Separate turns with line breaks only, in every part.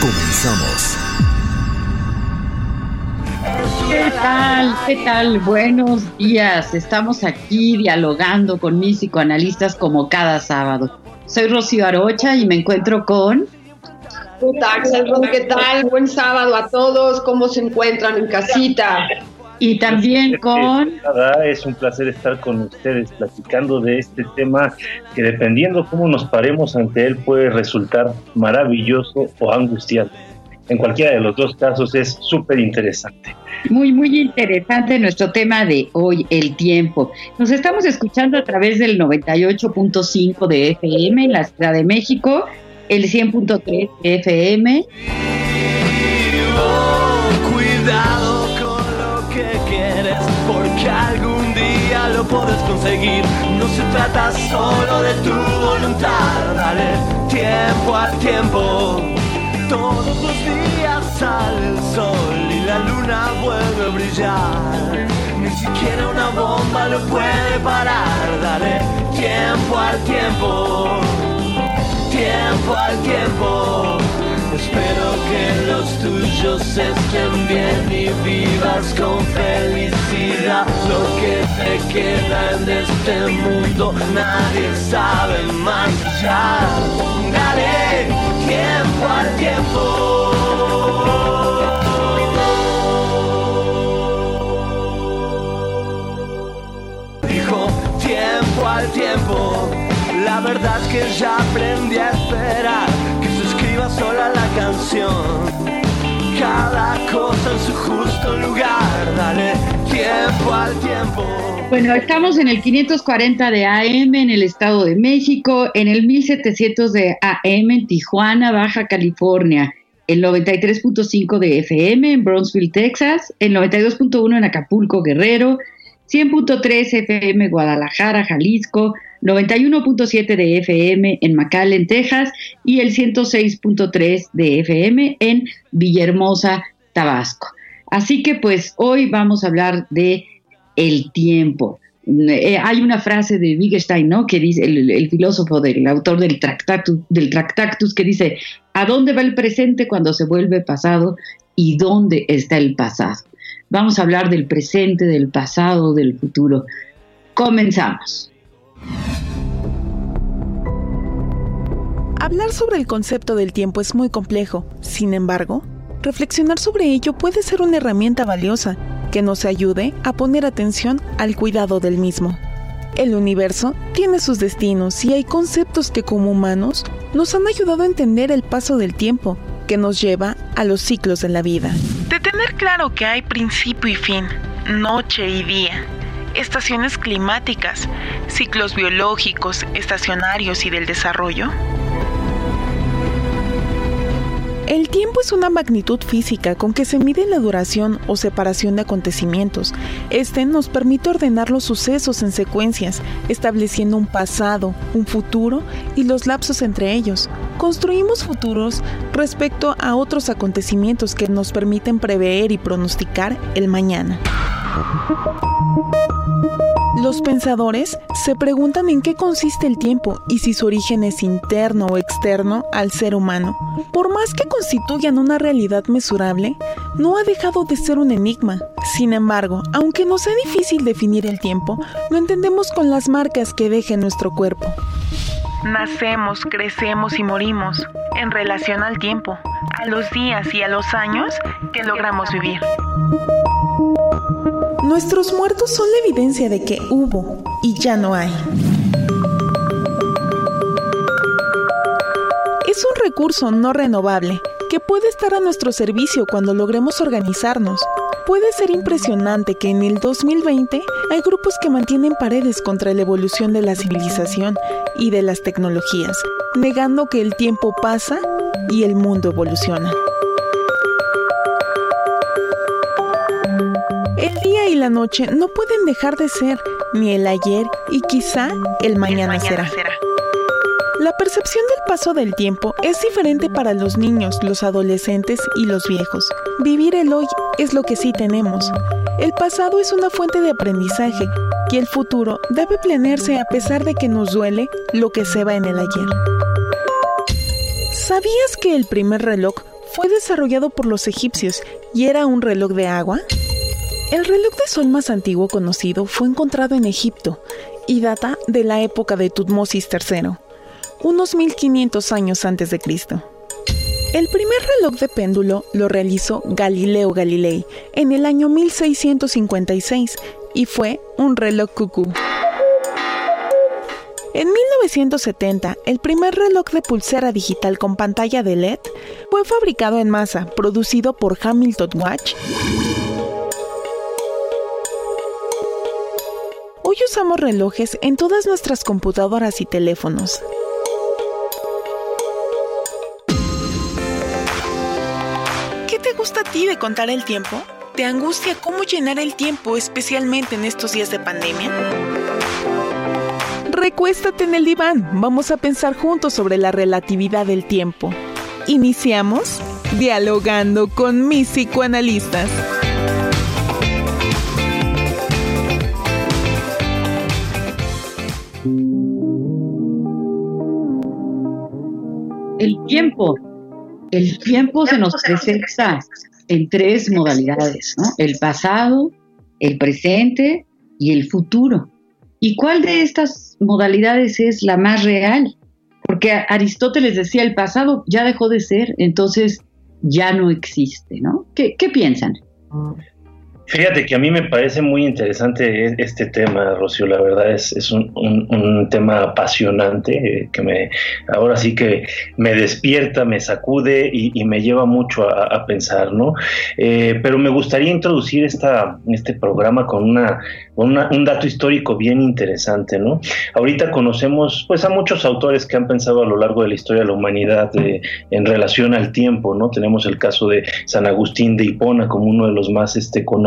Comenzamos.
¿Qué tal? ¿Qué tal? Buenos días. Estamos aquí dialogando con mis psicoanalistas como cada sábado. Soy Rocío Arocha y me encuentro con...
¿qué tal? Buen sábado a todos. ¿Cómo se encuentran en casita?
Y también con...
Es un placer estar con ustedes platicando de este tema que dependiendo cómo nos paremos ante él puede resultar maravilloso o angustiante. En cualquiera de los dos casos es súper interesante.
Muy, muy interesante nuestro tema de hoy, el tiempo. Nos estamos escuchando a través del 98.5 de FM en la Ciudad de México, el 100.3 de FM.
Puedes conseguir. No se trata solo de tu voluntad, dale tiempo al tiempo. Todos los días sale el sol y la luna vuelve a brillar. Ni siquiera una bomba lo puede parar. Dale tiempo al tiempo, tiempo al tiempo. Espero que los tuyos estén bien y vivas con felicidad. Lo que te queda en este mundo nadie sabe más allá. Dale tiempo al tiempo. Dijo tiempo al tiempo. La verdad es que ya aprendí a esperar que se escriba sola la canción. Cada cosa en su justo lugar. Dale tiempo al tiempo.
Bueno, estamos en el 540 de AM en el Estado de México, en el 1700 de AM en Tijuana, Baja California, el 93.5 de FM en Brownsville, Texas, el 92.1 en Acapulco, Guerrero, 100.3 FM Guadalajara, Jalisco, 91.7 de FM en McAllen, Texas y el 106.3 de FM en Villahermosa, Tabasco. Así que pues hoy vamos a hablar de el tiempo. Eh, hay una frase de Wittgenstein, ¿no? Que dice, el, filósofo, del autor del Tractatus, del Tractatus, que dice, ¿a dónde va el presente cuando se vuelve pasado y dónde está el pasado? Vamos a hablar del presente, del pasado, del futuro. Comenzamos.
Hablar sobre el concepto del tiempo es muy complejo. Sin embargo, reflexionar sobre ello puede ser una herramienta valiosa que nos ayude a poner atención al cuidado del mismo. El universo tiene sus destinos y hay conceptos que como humanos nos han ayudado a entender el paso del tiempo que nos lleva a los ciclos de la vida. De tener claro que hay principio y fin, noche y día, estaciones climáticas, ciclos biológicos, estacionarios y del desarrollo, el tiempo es una magnitud física con que se mide la duración o separación de acontecimientos. Este nos permite ordenar los sucesos en secuencias, estableciendo un pasado, un futuro y los lapsos entre ellos. Construimos futuros respecto a otros acontecimientos que nos permiten prever y pronosticar el mañana. Los pensadores se preguntan en qué consiste el tiempo y si su origen es interno o externo al ser humano. Por más que constituyan una realidad mesurable, no ha dejado de ser un enigma. Sin embargo, aunque nos sea difícil definir el tiempo, lo entendemos con las marcas que deja nuestro cuerpo. Nacemos, crecemos y morimos en relación al tiempo, a los días y a los años que logramos vivir. Nuestros muertos son la evidencia de que hubo y ya no hay. Es un recurso no renovable que puede estar a nuestro servicio cuando logremos organizarnos. Puede ser impresionante que en el 2020 hay grupos que mantienen paredes contra la evolución de la civilización y de las tecnologías, negando que el tiempo pasa y el mundo evoluciona. El día y la noche no pueden dejar de ser ni el ayer y quizá el mañana, será. La percepción del paso del tiempo es diferente para los niños, los adolescentes y los viejos. Vivir el hoy es lo que sí tenemos. El pasado es una fuente de aprendizaje y el futuro debe planearse a pesar de que nos duele lo que se va en el ayer. ¿Sabías que el primer reloj fue desarrollado por los egipcios y era un reloj de agua? El reloj de sol más antiguo conocido fue encontrado en Egipto y data de la época de Tutmosis III unos 1500 años antes de Cristo. El primer reloj de péndulo lo realizó Galileo Galilei en el año 1656 y fue un reloj cucú. En 1970, el primer reloj de pulsera digital con pantalla de LED fue fabricado en masa, producido por Hamilton Watch. Hoy usamos relojes en todas nuestras computadoras y teléfonos. Gusta a ti de contar el tiempo? ¿Te angustia cómo llenar el tiempo, especialmente en estos días de pandemia? Recuéstate en el diván, vamos a pensar juntos sobre la relatividad del tiempo. Iniciamos dialogando con mis psicoanalistas.
El tiempo el tiempo se nos presenta en tres modalidades, ¿no? El pasado, el presente y el futuro. ¿Y cuál de estas modalidades es la más real? Porque Aristóteles decía el pasado ya dejó de ser, entonces ya no existe, ¿no? ¿Qué, qué piensan?
Fíjate que a mí me parece muy interesante e-, este tema, Rocío. La verdad es, es un, tema apasionante eh, que me ahora sí que me despierta, me sacude y, me lleva mucho a, pensar, ¿no? Eh, pero me gustaría introducir esta, este programa con una, un dato histórico bien interesante, ¿no? Ahorita conocemos, pues, a muchos autores que han pensado a lo largo de la historia de la humanidad eh, en relación al tiempo, ¿no? Tenemos el caso de San Agustín de Hipona como uno de los más este, conocidos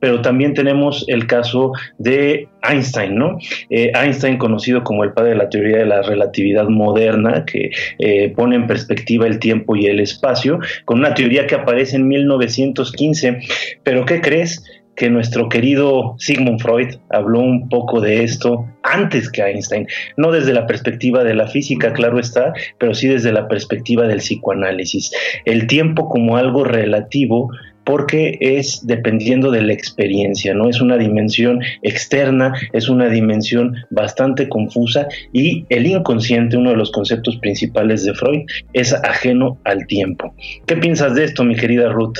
pero también tenemos el caso de Einstein, ¿no? Eh, Einstein, conocido como el padre de la teoría de la relatividad moderna, que eh, pone en perspectiva el tiempo y el espacio, con una teoría que aparece en 1915. Pero ¿qué crees? Que nuestro querido Sigmund Freud habló un poco de esto antes que Einstein, no desde la perspectiva de la física, claro está, pero sí desde la perspectiva del psicoanálisis. El tiempo como algo relativo porque es dependiendo de la experiencia, ¿no? Es una dimensión externa, es una dimensión bastante confusa y el inconsciente, uno de los conceptos principales de Freud, es ajeno al tiempo. ¿Qué piensas de esto, mi querida Ruth?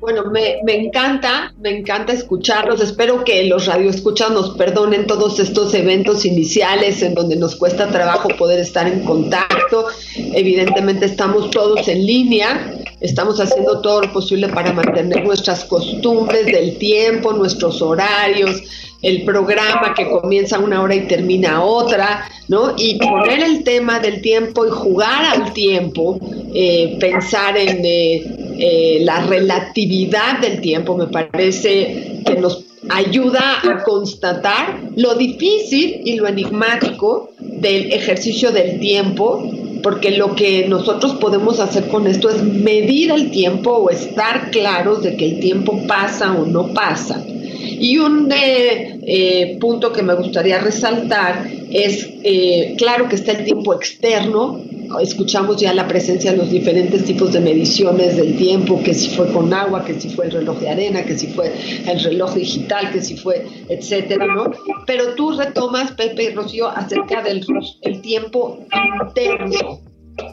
Bueno, me, encanta, me encanta escucharlos. Espero que los radioescuchas nos perdonen todos estos eventos iniciales en donde nos cuesta trabajo poder estar en contacto. Evidentemente estamos todos en línea, estamos haciendo todo lo posible para mantener nuestras costumbres del tiempo, nuestros horarios, el programa que comienza una hora y termina otra, ¿no? Y poner el tema del tiempo y jugar al tiempo, eh, pensar en eh, eh, la relatividad del tiempo, me parece que nos ayuda a constatar lo difícil y lo enigmático del ejercicio del tiempo, porque lo que nosotros podemos hacer con esto es medir el tiempo o estar claros de que el tiempo pasa o no pasa
Y un eh, eh, punto que me gustaría resaltar es, eh, claro que está el tiempo externo, escuchamos ya la presencia de los diferentes tipos de mediciones del tiempo, que si fue con agua, que si fue el reloj de arena, que si fue el reloj digital, que si fue, etcétera, ¿no? Pero tú retomas, Pepe y Rocío, acerca del el tiempo interno.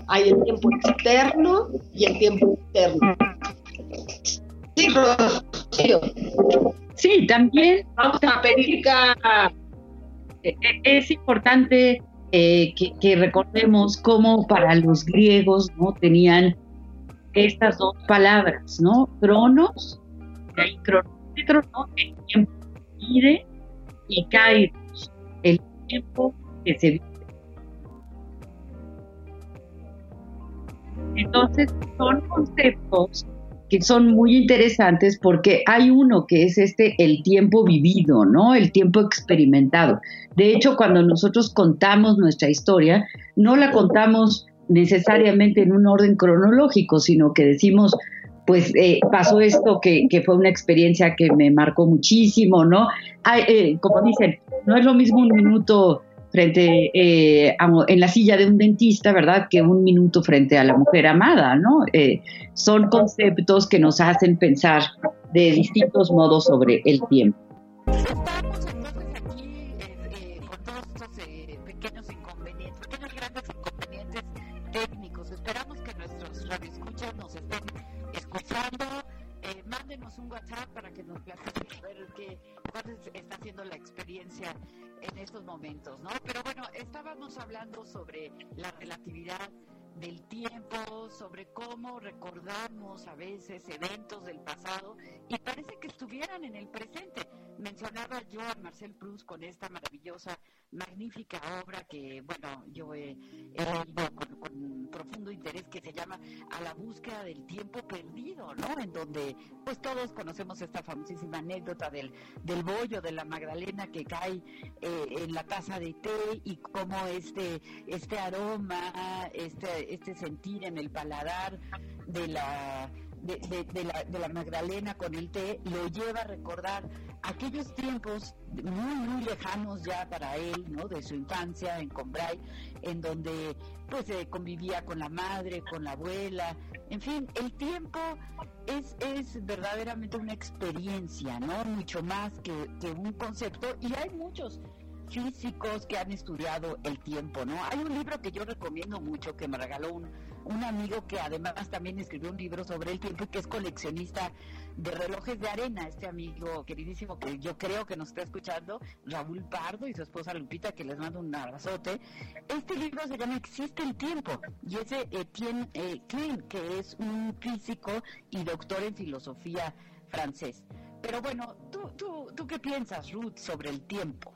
Hay el tiempo externo y el tiempo interno.
Sí, Rocío. Sí, también
vamos a pedir
e, e, es importante eh, que, recordemos cómo para los griegos no tenían estas dos palabras, ¿no? Cronos, y hay cronómetro, ¿no? El tiempo que y kairos, el tiempo que se vive. Entonces, son conceptos que son muy interesantes porque hay uno que es este, el tiempo vivido, ¿no? El tiempo experimentado. De hecho, cuando nosotros contamos nuestra historia, no la contamos necesariamente en un orden cronológico, sino que decimos, pues eh, pasó esto que, fue una experiencia que me marcó muchísimo, ¿no? Eh, como dicen, no es lo mismo un minuto frente eh, en la silla de un dentista, ¿verdad? Que un minuto frente a la mujer amada, ¿no? Eh, son conceptos que nos hacen pensar de distintos modos sobre el tiempo.
Estamos entonces aquí eh, con todos estos pequeños inconvenientes, pequeños grandes inconvenientes técnicos. Esperamos que nuestros radioescuchas nos estén escuchando. Mándenos un WhatsApp para que nos platiquen ver qué, cuál está siendo la experiencia en estos momentos, ¿no? Pero bueno, estábamos hablando sobre la relatividad del tiempo, sobre cómo recordamos a veces eventos del pasado y parece que estuvieran en el presente. Mencionaba yo a Marcel Proust con esta maravillosa, magnífica obra que, bueno, yo he, leído con, profundo interés que se llama A la búsqueda del tiempo perdido, ¿no? En donde, pues todos conocemos esta famosísima anécdota del, del bollo de la Magdalena que cae eh, en la taza de té y cómo este, este aroma, este, este sentir en el paladar de la de, la, de la Magdalena con el té lo lleva a recordar aquellos tiempos muy, muy lejanos ya para él, ¿no? De su infancia en Combray, en donde pues eh, convivía con la madre, con la abuela, en fin, el tiempo es, es verdaderamente una experiencia, ¿no? Mucho más que, que un concepto y hay muchos físicos que han estudiado el tiempo, ¿no? Hay un libro que yo recomiendo mucho que me regaló un, un amigo que además también escribió un libro sobre el tiempo y que es coleccionista de relojes de arena, este amigo queridísimo que yo creo que nos está escuchando, Raúl Pardo y su esposa Lupita, que les mando un abrazote. Este libro se llama Existe el tiempo y ese Etienne eh, Klein, que es un físico y doctor en filosofía francés. Pero bueno, ¿tú, tú, tú qué piensas, Ruth, sobre el tiempo?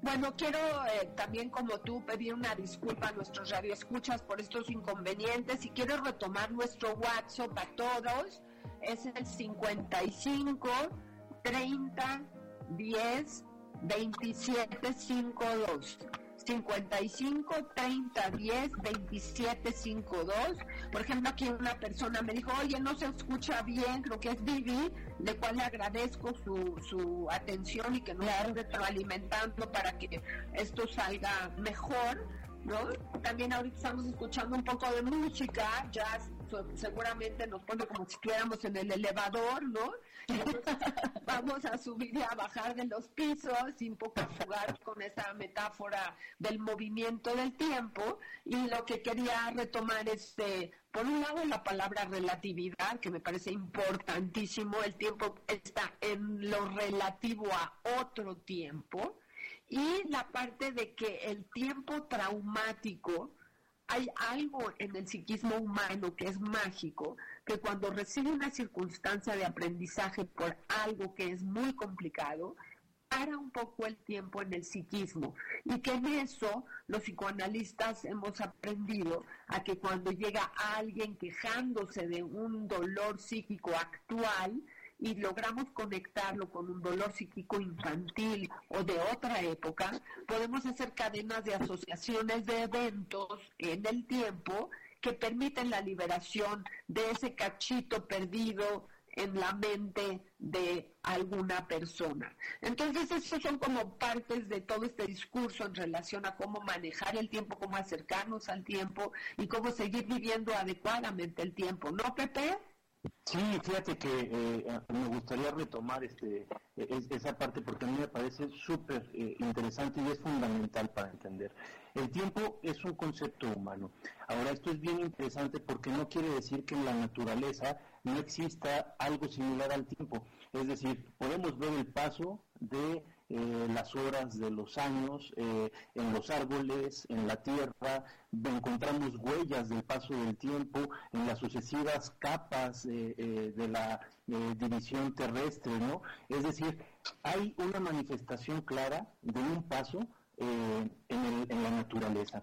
Bueno, quiero eh, también como tú pedir una disculpa a nuestros radioescuchas por estos inconvenientes y quiero retomar nuestro WhatsApp a todos. Es el 55 30 10 27 52. 55 30 10 27 52. Por ejemplo, aquí una persona me dijo, oye, no se escucha bien, lo que es Vivi, de cual le agradezco su, su atención y que nos esté retroalimentando para que esto salga mejor. ¿no? También ahorita estamos escuchando un poco de música, jazz, seguramente nos pone como si estuviéramos en el elevador, ¿no? vamos a subir y a bajar de los pisos, sin poco jugar con esa metáfora del movimiento del tiempo. Y lo que quería retomar es, eh, por un lado, la palabra relatividad, que me parece importantísimo. El tiempo está en lo relativo a otro tiempo. Y la parte de que el tiempo traumático, hay algo en el psiquismo humano que es mágico, que cuando recibe una circunstancia de aprendizaje por algo que es muy complicado, para un poco el tiempo en el psiquismo. Y que en eso los psicoanalistas hemos aprendido a que cuando llega alguien quejándose de un dolor psíquico actual, y logramos conectarlo con un dolor psíquico infantil o de otra época, podemos hacer cadenas de asociaciones de eventos en el tiempo que permiten la liberación de ese cachito perdido en la mente de alguna persona. Entonces, esos son como partes de todo este discurso en relación a cómo manejar el tiempo, cómo acercarnos al tiempo y cómo seguir viviendo adecuadamente el tiempo, ¿no, Pepe?
Sí, fíjate que eh, me gustaría retomar este esa parte porque a mí me parece súper eh, interesante y es fundamental para entender. El tiempo es un concepto humano. Ahora, esto es bien interesante porque no quiere decir que en la naturaleza no exista algo similar al tiempo. Es decir, podemos ver el paso de eh, las horas de los años eh, en los árboles, en la tierra, encontramos huellas del paso del tiempo en las sucesivas capas eh, de la división terrestre, ¿no? Es decir, hay una manifestación clara de un paso en, en, la naturaleza.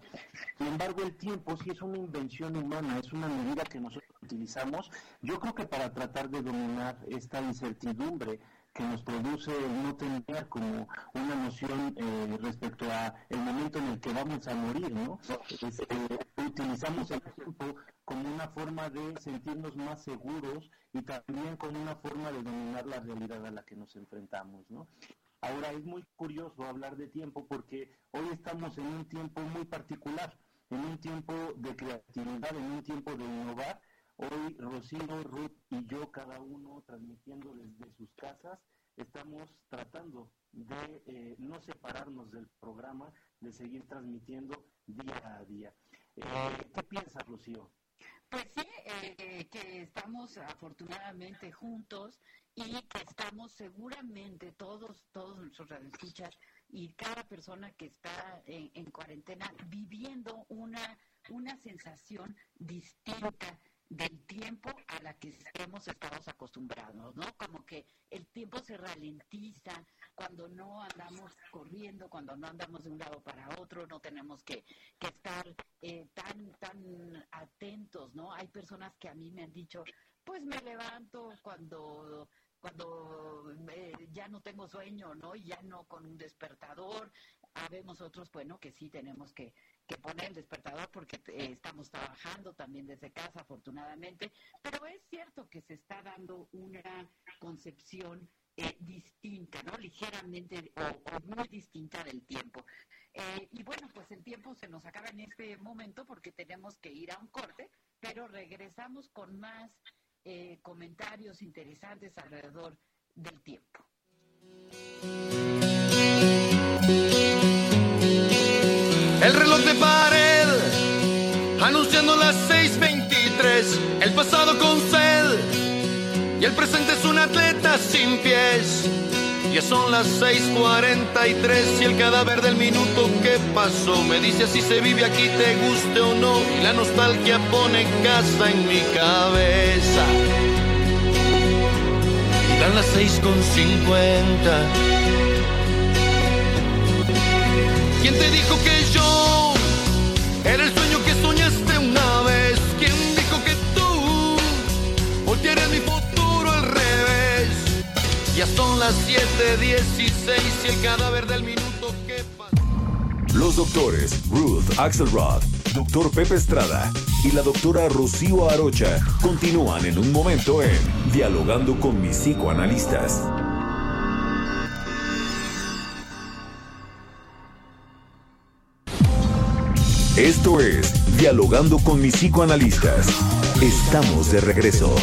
Sin embargo, el tiempo sí es una invención humana, es una medida que nosotros utilizamos, yo creo que para tratar de dominar esta incertidumbre que nos produce no tener como una noción eh, respecto a el momento en el que vamos a morir, ¿no? Este, utilizamos el tiempo como una forma de sentirnos más seguros y también como una forma de dominar la realidad a la que nos enfrentamos, ¿no? Ahora es muy curioso hablar de tiempo porque hoy estamos en un tiempo muy particular, en un tiempo de creatividad, en un tiempo de innovar, Hoy Rocío, Ruth y yo, cada uno transmitiendo desde sus casas, estamos tratando de eh, no separarnos del programa, de seguir transmitiendo día a día. Eh, ¿Qué piensas, Rocío?
Pues sí, eh, que estamos afortunadamente juntos y que estamos seguramente todos, todos nuestros radioescuchas y cada persona que está en, en cuarentena viviendo una, una sensación distinta del tiempo a la que hemos estado acostumbrados, ¿no? Como que el tiempo se ralentiza cuando no andamos corriendo, cuando no andamos de un lado para otro, no tenemos que, que estar eh, tan, tan atentos, ¿no? Hay personas que a mí me han dicho, pues me levanto cuando cuando ya no tengo sueño, ¿no? Ya no con un despertador. Habemos otros, bueno, que sí tenemos que, poner el despertador porque eh, estamos trabajando también desde casa, afortunadamente, pero es cierto que se está dando una concepción eh, distinta, ¿no? Ligeramente o, muy distinta del tiempo. Eh, y bueno, pues el tiempo se nos acaba en este momento porque tenemos que ir a un corte, pero regresamos con más comentarios interesantes alrededor del tiempo.
El reloj de pared, anunciando las 6:23. El pasado con sed y el presente es un atleta sin pies. Ya son las 6:43 y el cadáver del minuto que pasó me dice si se vive aquí, te guste o no. Y la nostalgia pone casa en mi cabeza. Y dan las 6:50 ¿Quién te dijo que yo era el sueño que Ya son las 7:16 y el cadáver del minuto que pasa.
Los doctores Ruth Axelrod, doctor Pepe Estrada y la doctora Rocío Arocha continúan en un momento en Dialogando con mis psicoanalistas. Esto es Dialogando con mis psicoanalistas. Estamos de regreso.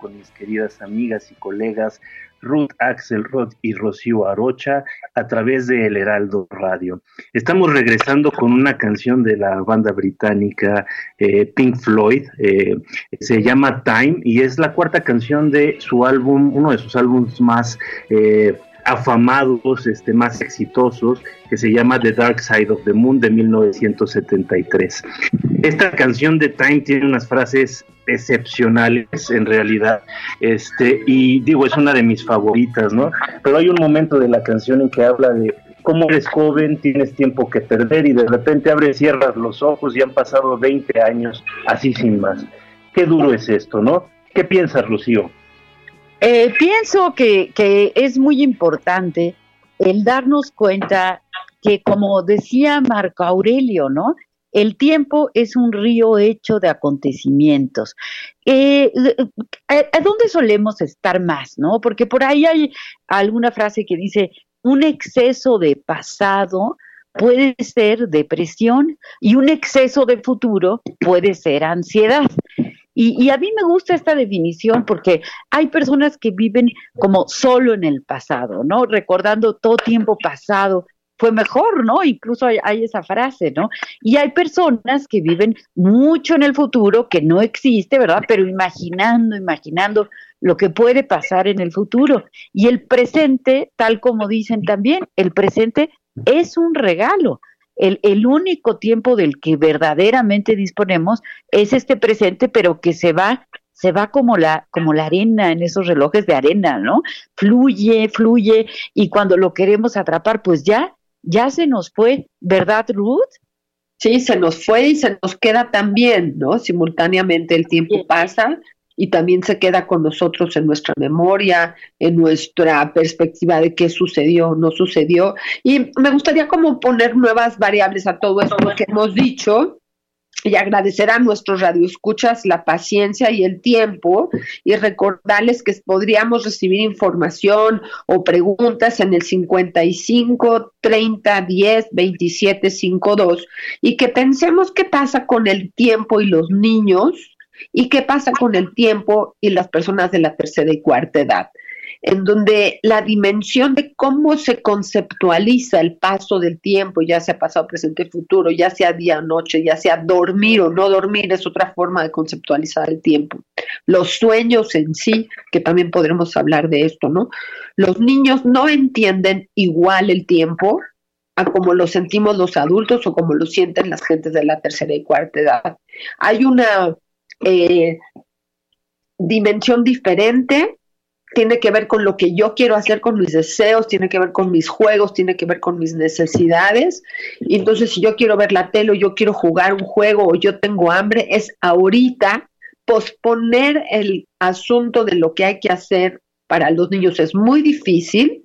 Con mis queridas amigas y colegas Ruth Axelrod y Rocío Arocha a través de El Heraldo Radio. Estamos regresando con una canción de la banda británica eh, Pink Floyd. Eh, se llama Time y es la cuarta canción de su álbum, uno de sus álbumes más eh, afamados, este, más exitosos, que se llama The Dark Side of the Moon de 1973. Esta canción de Time tiene unas frases excepcionales en realidad, este, y digo, es una de mis favoritas, ¿no? Pero hay un momento de la canción en que habla de cómo eres joven, tienes tiempo que perder y de repente abres, cierras los ojos y han pasado 20 años así sin más. Qué duro es esto, ¿no? ¿Qué piensas, Lucío?
Eh, pienso que, que es muy importante el darnos cuenta que, como decía Marco Aurelio, ¿no? El tiempo es un río hecho de acontecimientos. Eh, ¿A dónde solemos estar más, no? Porque por ahí hay alguna frase que dice, un exceso de pasado puede ser depresión y un exceso de futuro puede ser ansiedad. Y, a mí me gusta esta definición porque hay personas que viven como solo en el pasado, ¿no? Recordando todo tiempo pasado, fue mejor, ¿no? Incluso hay, hay, esa frase, ¿no? Y hay personas que viven mucho en el futuro, que no existe, ¿verdad? Pero imaginando, imaginando lo que puede pasar en el futuro. Y el presente, tal como dicen también, el presente es un regalo el, único tiempo del que verdaderamente disponemos es este presente, pero que se va se va como la, como la arena en esos relojes de arena, ¿no? Fluye, fluye, y cuando lo queremos atrapar, pues ya, ya se nos fue, ¿verdad, Ruth?
Sí, se nos fue y se nos queda también, ¿no? Simultáneamente el tiempo pasa y también se queda con nosotros en nuestra memoria, en nuestra perspectiva de qué sucedió, no sucedió. Y me gustaría como poner nuevas variables a todo esto que hemos dicho y agradecer a nuestros radioescuchas la paciencia y el tiempo y recordarles que podríamos recibir información o preguntas en el 55 30 10 27 52 y que pensemos qué pasa con el tiempo y los niños ¿Y qué pasa con el tiempo y las personas de la tercera y cuarta edad? en donde la dimensión de cómo se conceptualiza el paso del tiempo, ya sea pasado, presente, futuro, ya sea día, noche, ya sea dormir o no dormir, es otra forma de conceptualizar el tiempo. Los sueños en sí, que también podremos hablar de esto, ¿no? Los niños no entienden igual el tiempo a como lo sentimos los adultos o como lo sienten las gentes de la tercera y cuarta edad. Hay una eh, dimensión diferente, tiene que ver con lo que yo quiero hacer con mis deseos, tiene que ver con mis juegos, tiene que ver con mis necesidades. Entonces si yo quiero ver la tele o yo quiero jugar un juego o yo tengo hambre, es ahorita posponer el asunto de lo que hay que hacer para los niños es muy difícil.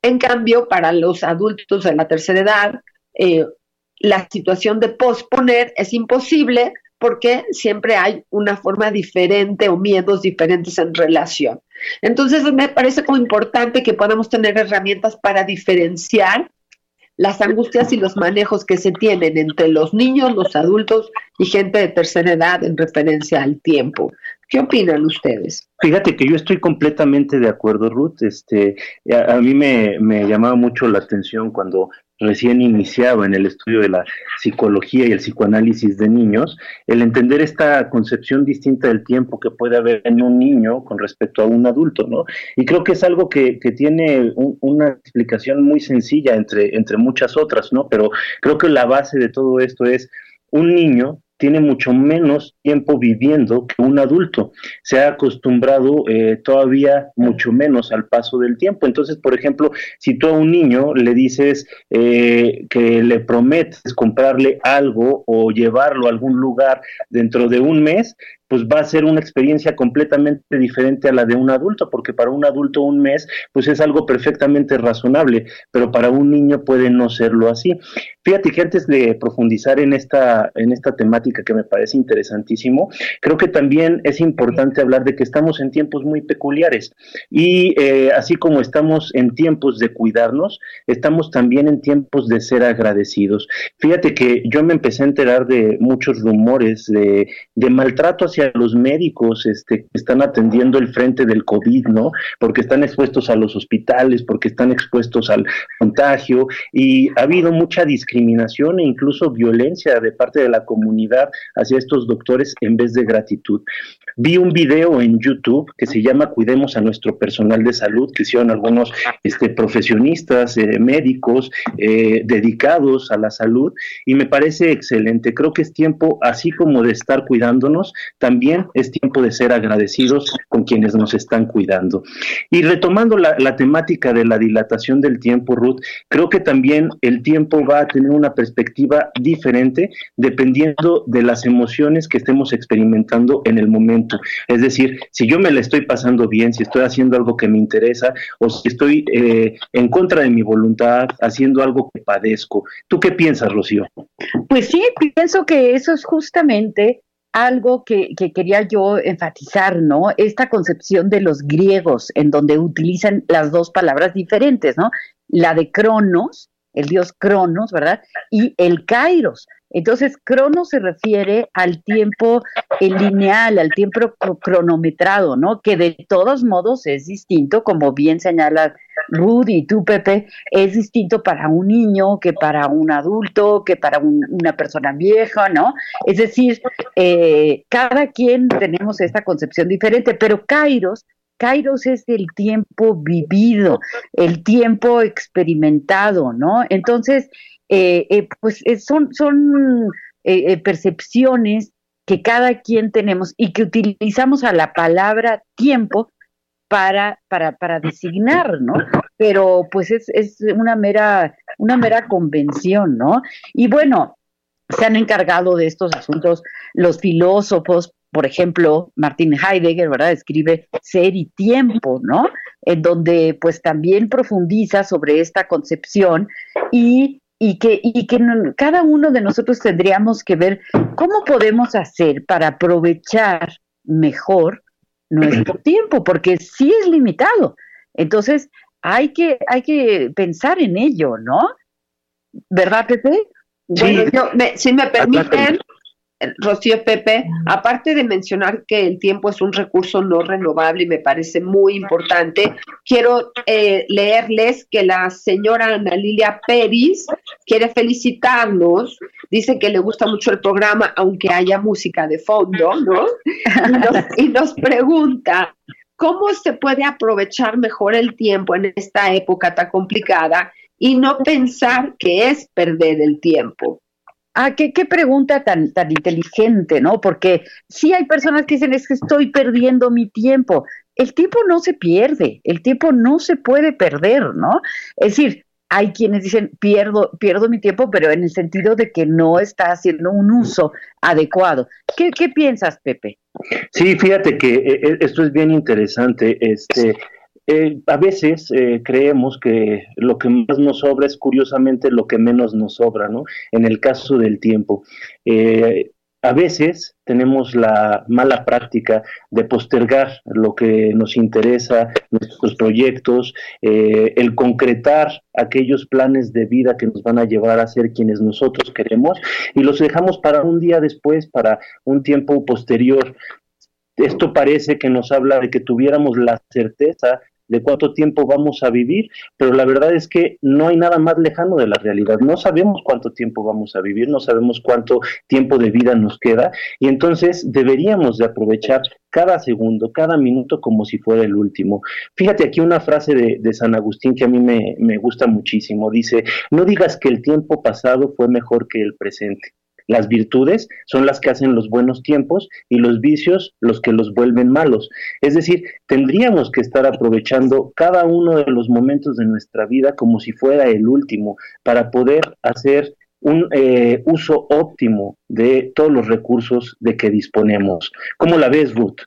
En cambio, para los adultos de la tercera edad, eh, la situación de posponer es imposible porque siempre hay una forma diferente o miedos diferentes en relación. Entonces me parece como importante que podamos tener herramientas para diferenciar las angustias y los manejos que se tienen entre los niños, los adultos y gente de tercera edad en referencia al tiempo. ¿Qué opinan ustedes?
Fíjate que yo estoy completamente de acuerdo, Ruth. Este, a, mí me, me llamaba mucho la atención cuando recién iniciaba en el estudio de la psicología y el psicoanálisis de niños, el entender esta concepción distinta del tiempo que puede haber en un niño con respecto a un adulto, ¿no? Y creo que es algo que, que tiene una explicación muy sencilla entre, entre muchas otras, ¿no? Pero creo que la base de todo esto es un niño tiene mucho menos tiempo viviendo que un adulto. Se ha acostumbrado eh, todavía mucho menos al paso del tiempo. Entonces, por ejemplo, si tú a un niño le dices eh, que le prometes comprarle algo o llevarlo a algún lugar dentro de un mes, pues va a ser una experiencia completamente diferente a la de un adulto, porque para un adulto un mes, pues es algo perfectamente razonable, pero para un niño puede no serlo así. Fíjate que antes de profundizar en esta, en esta temática que me parece interesantísimo, creo que también es importante hablar de que estamos en tiempos muy peculiares y eh, así como estamos en tiempos de cuidarnos, estamos también en tiempos de ser agradecidos. Fíjate que yo me empecé a enterar de muchos rumores de, de maltrato los médicos este, que están atendiendo el frente del COVID, ¿no? Porque están expuestos a los hospitales, porque están expuestos al contagio y ha habido mucha discriminación e incluso violencia de parte de la comunidad hacia estos doctores en vez de gratitud. Vi un video en YouTube que se llama Cuidemos a nuestro personal de salud, que hicieron algunos este, profesionistas, eh, médicos eh, dedicados a la salud, y me parece excelente. Creo que es tiempo, así como de estar cuidándonos, también es tiempo de ser agradecidos con quienes nos están cuidando. Y retomando la, la temática de la dilatación del tiempo, Ruth, creo que también el tiempo va a tener una perspectiva diferente dependiendo de las emociones que estemos experimentando en el momento. Es decir, si yo me la estoy pasando bien, si estoy haciendo algo que me interesa o si estoy eh, en contra de mi voluntad, haciendo algo que padezco. ¿Tú qué piensas, Rocío?
Pues sí, pienso que eso es justamente algo que, que, quería yo enfatizar, ¿no? Esta concepción de los griegos, en donde utilizan las dos palabras diferentes, ¿no? La de Cronos, el dios Cronos, ¿verdad? Y el Kairos. Entonces, cronos se refiere al tiempo lineal, al tiempo cronometrado, ¿no? Que de todos modos es distinto, como bien señala Rudy y tú, Pepe, es distinto para un niño que para un adulto, que para una persona vieja, ¿no? Es decir, eh, cada quien tenemos esta concepción diferente, pero Kairos Kairos es el tiempo vivido, el tiempo experimentado, ¿no? Entonces, eh, eh, pues eh, son, son percepciones que cada quien tenemos y que utilizamos a la palabra tiempo para, para, para designar, ¿no? Pero pues es, es una mera, una mera convención, ¿no? Y bueno, se han encargado de estos asuntos los filósofos, por ejemplo, Martin Heidegger, ¿verdad? Escribe Ser y Tiempo, ¿no? En donde pues también profundiza sobre esta concepción y y que, y que cada uno de nosotros tendríamos que ver cómo podemos hacer para aprovechar mejor nuestro tiempo, porque sí es limitado. Entonces, hay que, hay que pensar en ello, ¿no? ¿Verdad, Pepe?
Bueno, yo, si me permiten, Rocío Pepe, aparte de mencionar que el tiempo es un recurso no renovable y me parece muy importante, quiero eh, leerles que la señora Ana Lilia Pérez quiere felicitarnos, dice que le gusta mucho el programa, aunque haya música de fondo, ¿no? y nos pregunta, ¿cómo se puede aprovechar mejor el tiempo en esta época tan complicada y no pensar que es perder el tiempo?
Ah, qué, pregunta tan, tan inteligente, ¿no? Porque sí hay personas que dicen, es que estoy perdiendo mi tiempo. El tiempo no se pierde, el tiempo no se puede perder, ¿no? Es decir, hay quienes dicen, pierdo, pierdo mi tiempo, pero en el sentido de que no está haciendo un uso adecuado. ¿Qué, qué piensas, Pepe?
Sí, fíjate que eh, eh, esto es bien interesante. Este, eh, a veces eh, creemos que lo que más nos sobra es curiosamente lo que menos nos sobra, ¿no? En el caso del tiempo. Eh, a veces tenemos la mala práctica de postergar lo que nos interesa, nuestros proyectos, el concretar aquellos planes de vida que nos van a llevar a ser quienes nosotros queremos y los dejamos para un día después, para un tiempo posterior. Esto parece que nos habla de que tuviéramos la certeza de cuánto tiempo vamos a vivir, pero la verdad es que no hay nada más lejano de la realidad. No sabemos cuánto tiempo vamos a vivir, no sabemos cuánto tiempo de vida nos queda y entonces deberíamos de aprovechar cada segundo, cada minuto como si fuera el último. Fíjate aquí una frase de, de San Agustín que a mí me, me gusta muchísimo. Dice, no digas que el tiempo pasado fue mejor que el presente. Las virtudes son las que hacen los buenos tiempos y los vicios los que los vuelven malos. Es decir, tendríamos que estar aprovechando cada uno de los momentos de nuestra vida como si fuera el último para poder hacer un eh, uso óptimo de todos los recursos de que disponemos. ¿Cómo la ves, Ruth?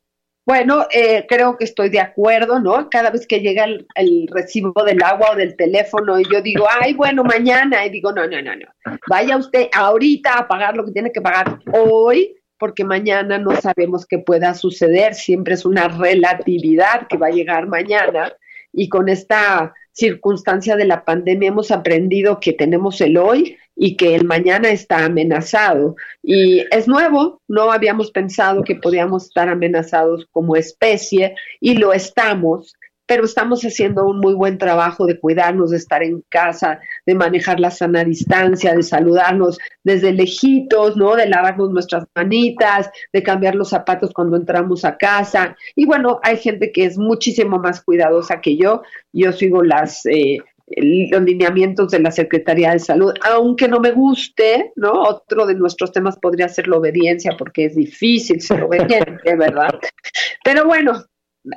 Bueno, eh, creo que estoy de acuerdo, ¿no? Cada vez que llega el, el, recibo del agua o del teléfono y yo digo, ay, bueno, mañana, y digo, no, no, no, no, vaya usted ahorita a pagar lo que tiene que pagar hoy, porque mañana no sabemos qué pueda suceder, siempre es una relatividad que va a llegar mañana y con esta circunstancia de la pandemia hemos aprendido que tenemos el hoy y que el mañana está amenazado. Y es nuevo, no habíamos pensado que podíamos estar amenazados como especie y lo estamos, pero estamos haciendo un muy buen trabajo de cuidarnos, de estar en casa, de manejar la sana distancia, de saludarnos desde lejitos, ¿no? De lavarnos nuestras manitas, de cambiar los zapatos cuando entramos a casa. Y bueno, hay gente que es muchísimo más cuidadosa que yo. Yo sigo las eh, los lineamientos de la Secretaría de Salud, aunque no me guste, ¿no? Otro de nuestros temas podría ser la obediencia, porque es difícil ser obediente, ¿verdad? Pero bueno,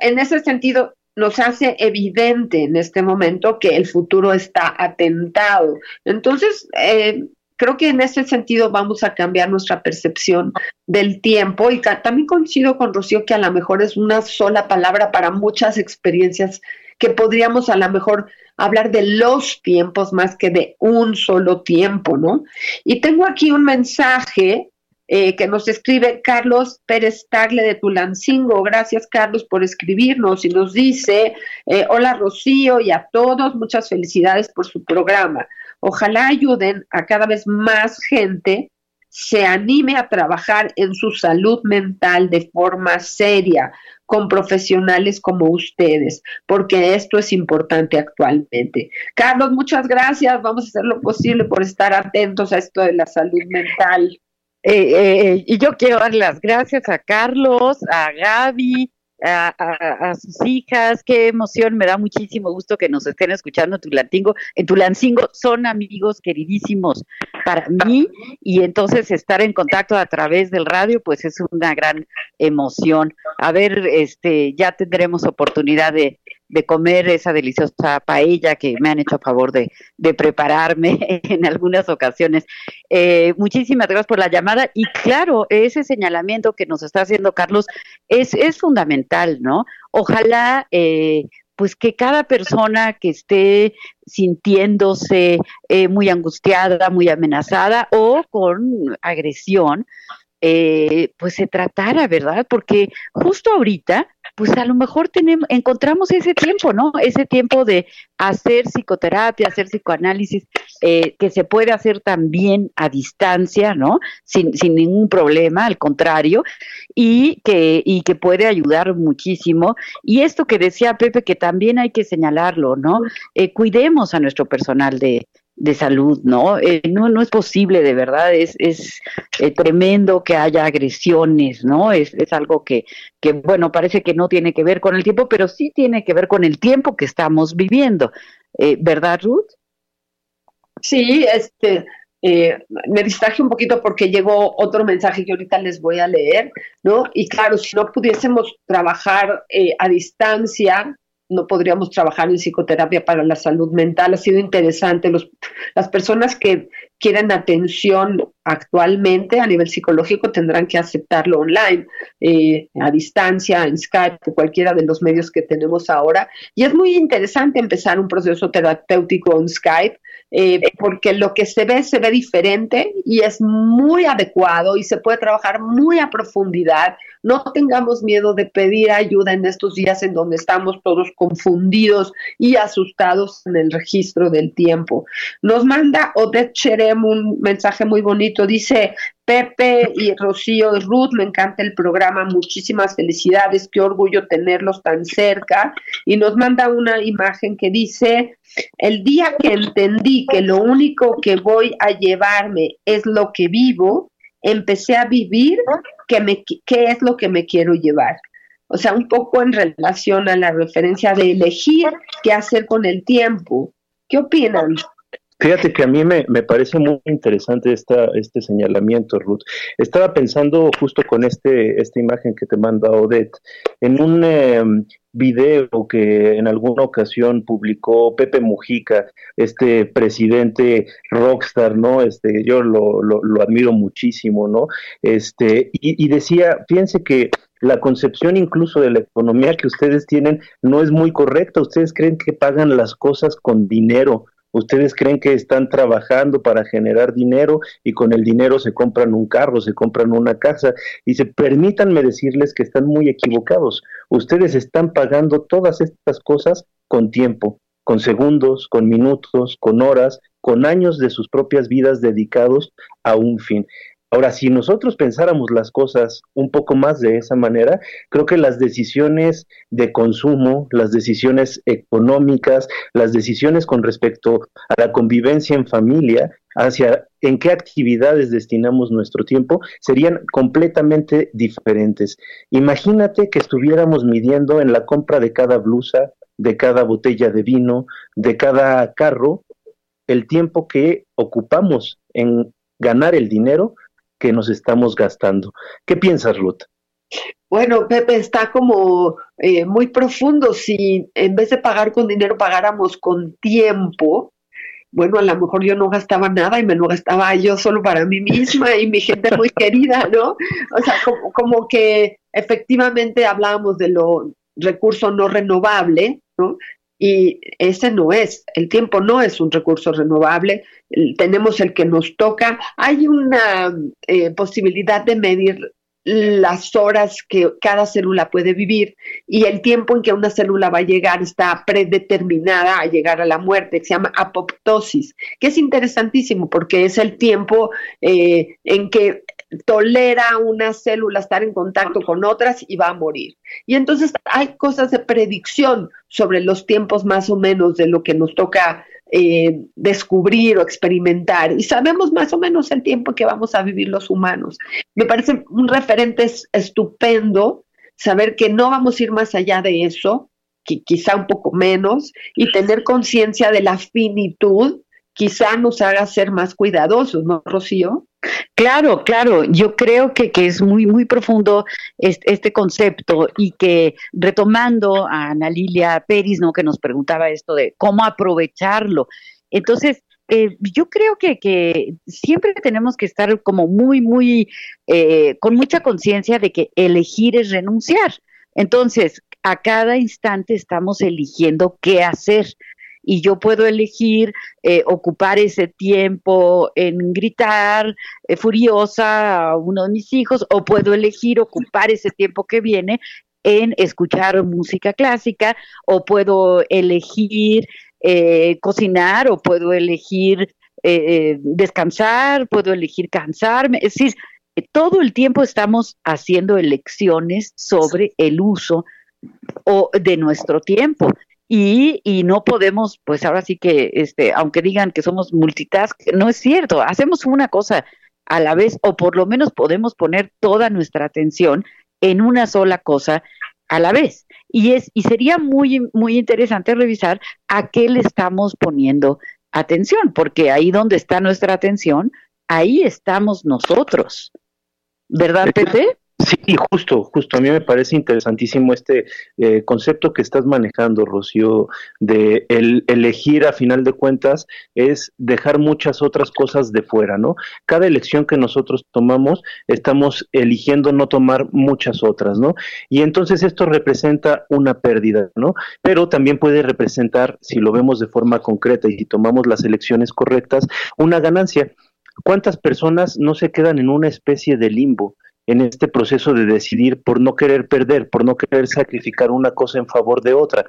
en ese sentido, nos hace evidente en este momento que el futuro está atentado. Entonces, eh, creo que en ese sentido vamos a cambiar nuestra percepción del tiempo y también coincido con Rocío que a lo mejor es una sola palabra para muchas experiencias que podríamos a lo mejor hablar de los tiempos más que de un solo tiempo, ¿no? Y tengo aquí un mensaje eh, que nos escribe Carlos Pérez Tagle de Tulancingo. Gracias, Carlos, por escribirnos y nos dice, eh, hola Rocío y a todos, muchas felicidades por su programa. Ojalá ayuden a cada vez más gente se anime a trabajar en su salud mental de forma seria, con profesionales como ustedes, porque esto es importante actualmente. Carlos, muchas gracias. Vamos a hacer lo posible por estar atentos a esto de la salud mental.
Eh, eh, y yo quiero dar las gracias a Carlos, a Gaby, a, sus hijas, qué emoción, me da muchísimo gusto que nos estén escuchando en Tulancingo, en Tulancingo son amigos queridísimos para mí y entonces estar en contacto a través del radio pues es una gran emoción. A ver, este ya tendremos oportunidad de, de comer esa deliciosa paella que me han hecho a favor de, prepararme en algunas ocasiones. Eh, muchísimas gracias por la llamada y claro, ese señalamiento que nos está haciendo Carlos es, es fundamental, ¿no? Ojalá eh, pues que cada persona que esté sintiéndose eh, muy angustiada, muy amenazada o con agresión, pues se tratara, ¿verdad? Porque justo ahorita pues a lo mejor tenemos, encontramos ese tiempo, ¿no? Ese tiempo de hacer psicoterapia, hacer psicoanálisis, eh, que se puede hacer también a distancia, ¿no? Sin, sin ningún problema, al contrario, y que, y que puede ayudar muchísimo. Y esto que decía Pepe, que también hay que señalarlo, ¿no? Eh, cuidemos a nuestro personal de, de salud, ¿no? Eh, no, no es posible, de verdad, es, es eh, tremendo que haya agresiones, ¿no? Es, es algo que, que, bueno, parece que no tiene que ver con el tiempo, pero sí tiene que ver con el tiempo que estamos viviendo, eh, ¿verdad, Ruth?
Sí, este, me distraje un poquito porque llegó otro mensaje que ahorita les voy a leer, ¿no? Y claro, si no pudiésemos trabajar a distancia, no podríamos trabajar en psicoterapia para la salud mental. Ha sido interesante. Los, las personas que quieren atención actualmente a nivel psicológico tendrán que aceptarlo online, eh, a distancia, en Skype o cualquiera de los medios que tenemos ahora. Y es muy interesante empezar un proceso terapéutico en Skype. Eh, porque lo que se ve se ve diferente y es muy adecuado y se puede trabajar muy a profundidad no tengamos miedo de pedir ayuda en estos días en donde estamos todos confundidos y asustados en el registro del tiempo. Nos manda Odette Cherem un mensaje muy bonito. Dice, Pepe y Rocío y Ruth, me encanta el programa, muchísimas felicidades, qué orgullo tenerlos tan cerca. Y nos manda una imagen que dice, el día que entendí que lo único que voy a llevarme es lo que vivo, empecé a vivir qué, es lo que me quiero llevar. O sea, un poco en relación a la referencia de elegir qué hacer con el tiempo. ¿Qué opinan?
Fíjate que a mí me, me parece muy interesante esta, este señalamiento, Ruth. Estaba pensando justo con este, esta imagen que te manda Odette, en un em, video que en alguna ocasión publicó Pepe Mujica, este presidente rockstar, ¿no? Este, yo lo, lo, lo admiro muchísimo, ¿no? Este, y, y decía, fíjense que la concepción incluso de la economía que ustedes tienen no es muy correcta. Ustedes creen que pagan las cosas con dinero, Ustedes creen que están trabajando para generar dinero y con el dinero se compran un carro, se compran una casa. Se permítanme decirles que están muy equivocados. Ustedes están pagando todas estas cosas con tiempo, con segundos, con minutos, con horas, con años de sus propias vidas dedicados a un fin. Ahora, si nosotros pensáramos las cosas un poco más de esa manera, creo que las decisiones de consumo, las decisiones económicas, las decisiones con respecto a la convivencia en familia, hacia en qué actividades destinamos nuestro tiempo, serían completamente diferentes. Imagínate que estuviéramos midiendo en la compra de cada blusa, de cada botella de vino, de cada carro, el tiempo que ocupamos en ganar el dinero que nos estamos gastando. ¿Qué piensas, Ruth?
Bueno, Pepe, está como eh, muy profundo. Si en vez de pagar con dinero pagáramos con tiempo, bueno, a lo mejor yo no gastaba nada y me lo gastaba yo solo para mí misma y mi gente muy querida, ¿no? O sea, como, como que efectivamente hablábamos de lo recurso no renovable, ¿no? y ese no es, el tiempo no es un recurso renovable, tenemos el que nos toca. Hay una eh, posibilidad de medir las horas que cada célula puede vivir y el tiempo en que una célula va a llegar está predeterminada a llegar a la muerte, que se llama apoptosis, que es interesantísimo porque es el tiempo eh, en que tolera una célula estar en contacto con otras y va a morir. Y entonces hay cosas de predicción sobre los tiempos más o menos de lo que nos toca eh, descubrir o experimentar y sabemos más o menos el tiempo que vamos a vivir los humanos. Me parece un referente estupendo saber que no vamos a ir más allá de eso, que quizá un poco menos, y tener conciencia de la finitud quizá nos haga ser más cuidadosos, ¿no, Rocío?
Claro, claro, yo creo que, que es muy, muy profundo este, este, concepto y que retomando a Ana Lilia Pérez, ¿no? que nos preguntaba esto de cómo aprovecharlo. Entonces, eh, yo creo que, que, siempre tenemos que estar como muy, muy, eh, con mucha conciencia de que elegir es renunciar. Entonces, a cada instante estamos eligiendo qué hacer y yo puedo elegir eh, ocupar ese tiempo en gritar eh, furiosa a uno de mis hijos o puedo elegir ocupar ese tiempo que viene en escuchar música clásica o puedo elegir eh, cocinar o puedo elegir descansar, puedo elegir cansarme. Es decir, todo el tiempo estamos haciendo elecciones sobre el uso o de nuestro tiempo y, y no podemos, pues ahora sí que, este, aunque digan que somos multitask, no es cierto, hacemos una cosa a la vez o por lo menos podemos poner toda nuestra atención en una sola cosa a la vez. Y es y sería muy muy interesante revisar a qué le estamos poniendo atención, porque ahí donde está nuestra atención, ahí estamos nosotros. ¿Verdad, Pepe?
Sí, justo, justo. A mí me parece interesantísimo este eh, concepto que estás manejando, Rocío, de el elegir a final de cuentas es dejar muchas otras cosas de fuera, ¿no? Cada elección que nosotros tomamos, estamos eligiendo no tomar muchas otras, ¿no? Y entonces esto representa una pérdida, ¿no? Pero también puede representar, si lo vemos de forma concreta y si tomamos las elecciones correctas, una ganancia. ¿Cuántas personas no se quedan en una especie de limbo? En este proceso de decidir por no querer perder, por no querer sacrificar una cosa en favor de otra.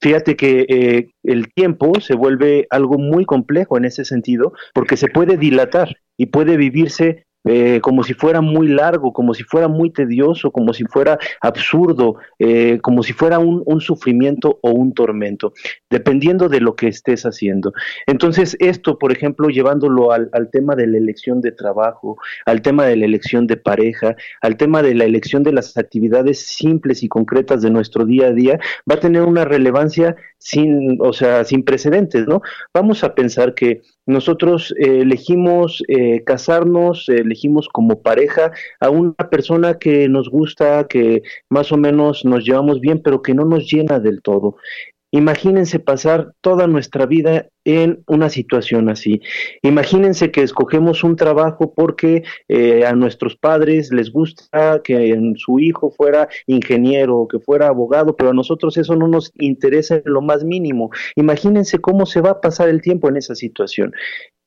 Fíjate que eh, el tiempo se vuelve algo muy complejo en ese sentido, porque se puede dilatar y puede vivirse eh, como si fuera muy largo, como si fuera muy tedioso, como si fuera absurdo, eh, como si fuera un, un, sufrimiento o un tormento, dependiendo de lo que estés haciendo. Entonces, esto, por ejemplo, llevándolo al, al tema de la elección de trabajo, al tema de la elección de pareja, al tema de la elección de las actividades simples y concretas de nuestro día a día, va a tener una relevancia sin, o sea, sin precedentes, ¿no? Vamos a pensar que nosotros eh, elegimos eh, casarnos, elegimos como pareja a una persona que nos gusta, que más o menos nos llevamos bien, pero que no nos llena del todo. Imagínense pasar toda nuestra vida en una situación así. Imagínense que escogemos un trabajo porque eh, a nuestros padres les gusta que su hijo fuera ingeniero o que fuera abogado, pero a nosotros eso no nos interesa en lo más mínimo. Imagínense cómo se va a pasar el tiempo en esa situación.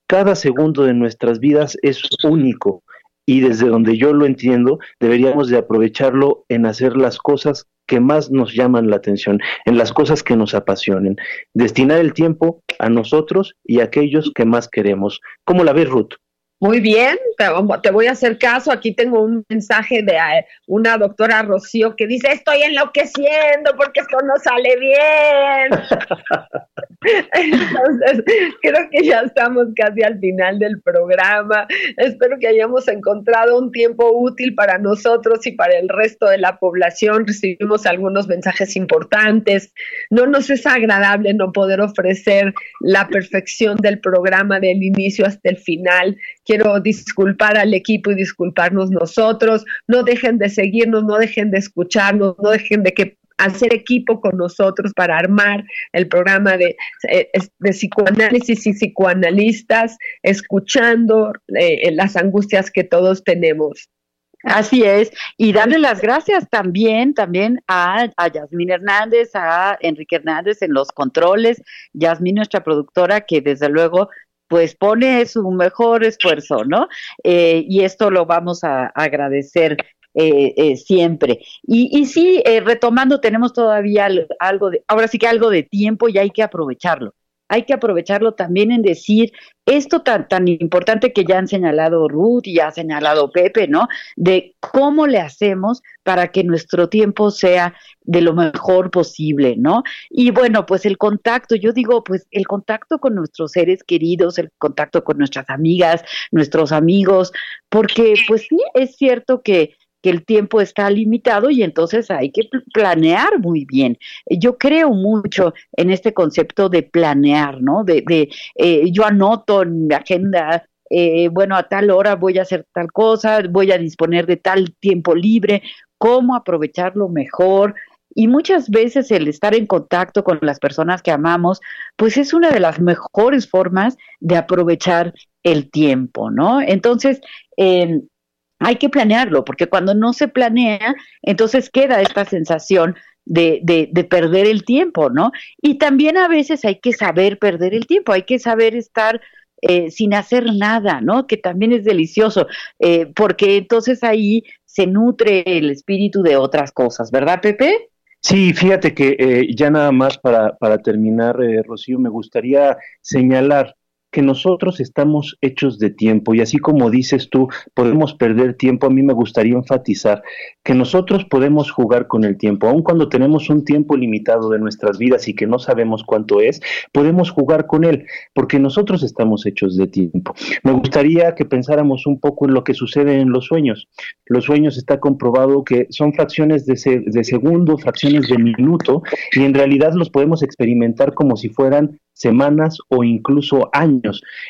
Cada segundo de nuestras vidas es único y desde donde yo lo entiendo, deberíamos de aprovecharlo en hacer las cosas que más nos llaman la atención, en las cosas que nos apasionen. Destinar el tiempo a nosotros y a aquellos que más queremos. ¿Cómo la ves, Ruth?
Muy bien, te, voy a hacer caso. Aquí tengo un mensaje de eh, una doctora Rocío que dice, estoy enloqueciendo porque esto no sale bien. Entonces, creo que ya estamos casi al final del programa. Espero que hayamos encontrado un tiempo útil para nosotros y para el resto de la población. Recibimos algunos mensajes importantes. No nos es agradable no poder ofrecer la perfección del programa del inicio hasta el final quiero disculpar al equipo y disculparnos nosotros. No dejen de seguirnos, no dejen de escucharnos, no dejen de que hacer equipo con nosotros para armar el programa de, eh, de psicoanálisis y psicoanalistas, escuchando eh, las angustias que todos tenemos.
Así es, y darle las gracias también, también a, a Hernández, a Enrique Hernández en los controles, Yasmín nuestra productora que desde luego pues pone su mejor esfuerzo, ¿no? Eh, y esto lo vamos a agradecer eh, eh, siempre. Y, y sí, retomando, tenemos todavía algo de, ahora sí que algo de tiempo y hay que aprovecharlo hay que aprovecharlo también en decir esto tan, tan importante que ya han señalado Ruth y ha señalado Pepe, ¿no? De cómo le hacemos para que nuestro tiempo sea de lo mejor posible, ¿no? Y bueno, pues el contacto, yo digo, pues el contacto con nuestros seres queridos, el contacto con nuestras amigas, nuestros amigos, porque pues sí, es cierto que que el tiempo está limitado y entonces hay que planear muy bien. Yo creo mucho en este concepto de planear, ¿no? De, de eh, yo anoto en mi agenda, eh, bueno, a tal hora voy a hacer tal cosa, voy a disponer de tal tiempo libre, cómo aprovecharlo mejor. Y muchas veces el estar en contacto con las personas que amamos, pues es una de las mejores formas de aprovechar el tiempo, ¿no? Entonces, eh, hay que planearlo, porque cuando no se planea, entonces queda esta sensación de, de, perder el tiempo, ¿no? Y también a veces hay que saber perder el tiempo, hay que saber estar eh, sin hacer nada, ¿no? Que también es delicioso, eh, porque entonces ahí se nutre el espíritu de otras cosas, ¿verdad, Pepe?
Sí, fíjate que eh, ya nada más para, para terminar, Rocío, me gustaría señalar que nosotros estamos hechos de tiempo y así como dices tú, podemos perder tiempo, a mí me gustaría enfatizar que nosotros podemos jugar con el tiempo, aun cuando tenemos un tiempo limitado de nuestras vidas y que no sabemos cuánto es, podemos jugar con él, porque nosotros estamos hechos de tiempo. Me gustaría que pensáramos un poco en lo que sucede en los sueños. Los sueños está comprobado que son fracciones de, de segundo, fracciones de minuto, y en realidad los podemos experimentar como si fueran semanas o incluso años.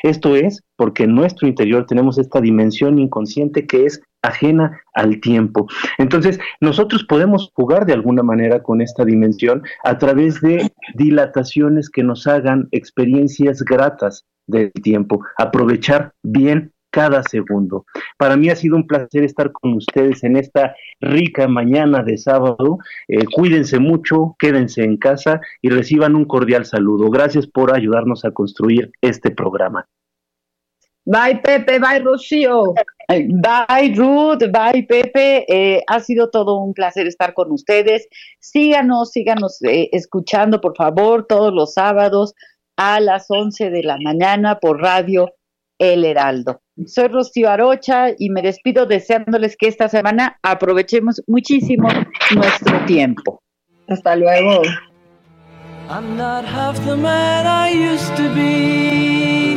Esto es porque en nuestro interior tenemos esta dimensión inconsciente que es ajena al tiempo. Entonces, nosotros podemos jugar de alguna manera con esta dimensión a través de dilataciones que nos hagan experiencias gratas del tiempo, aprovechar bien cada segundo. Para mí ha sido un placer estar con ustedes en esta rica mañana de sábado. Eh, cuídense mucho, quédense en casa y reciban un cordial saludo. Gracias por ayudarnos a construir este programa.
Bye Pepe, bye Rocío.
Bye Ruth, bye Pepe. Eh, ha sido todo un placer estar con ustedes. Síganos, síganos eh, escuchando por favor todos los sábados a las 11 de la mañana por radio El Heraldo. Soy Rocío Arocha y me despido deseándoles que esta semana aprovechemos muchísimo nuestro tiempo.
Hasta luego.
I'm not half the man I used to be.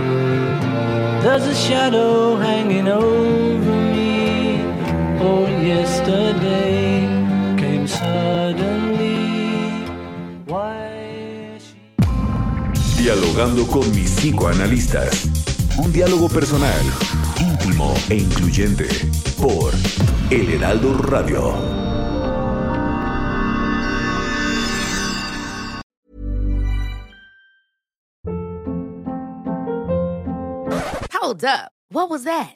There's a shadow hanging over me. Oh, yesterday came suddenly. Why she
Dialogando con mis psicoanalistas. Un diálogo personal, íntimo e incluyente. Por El Heraldo Radio.
Hold up. What was that?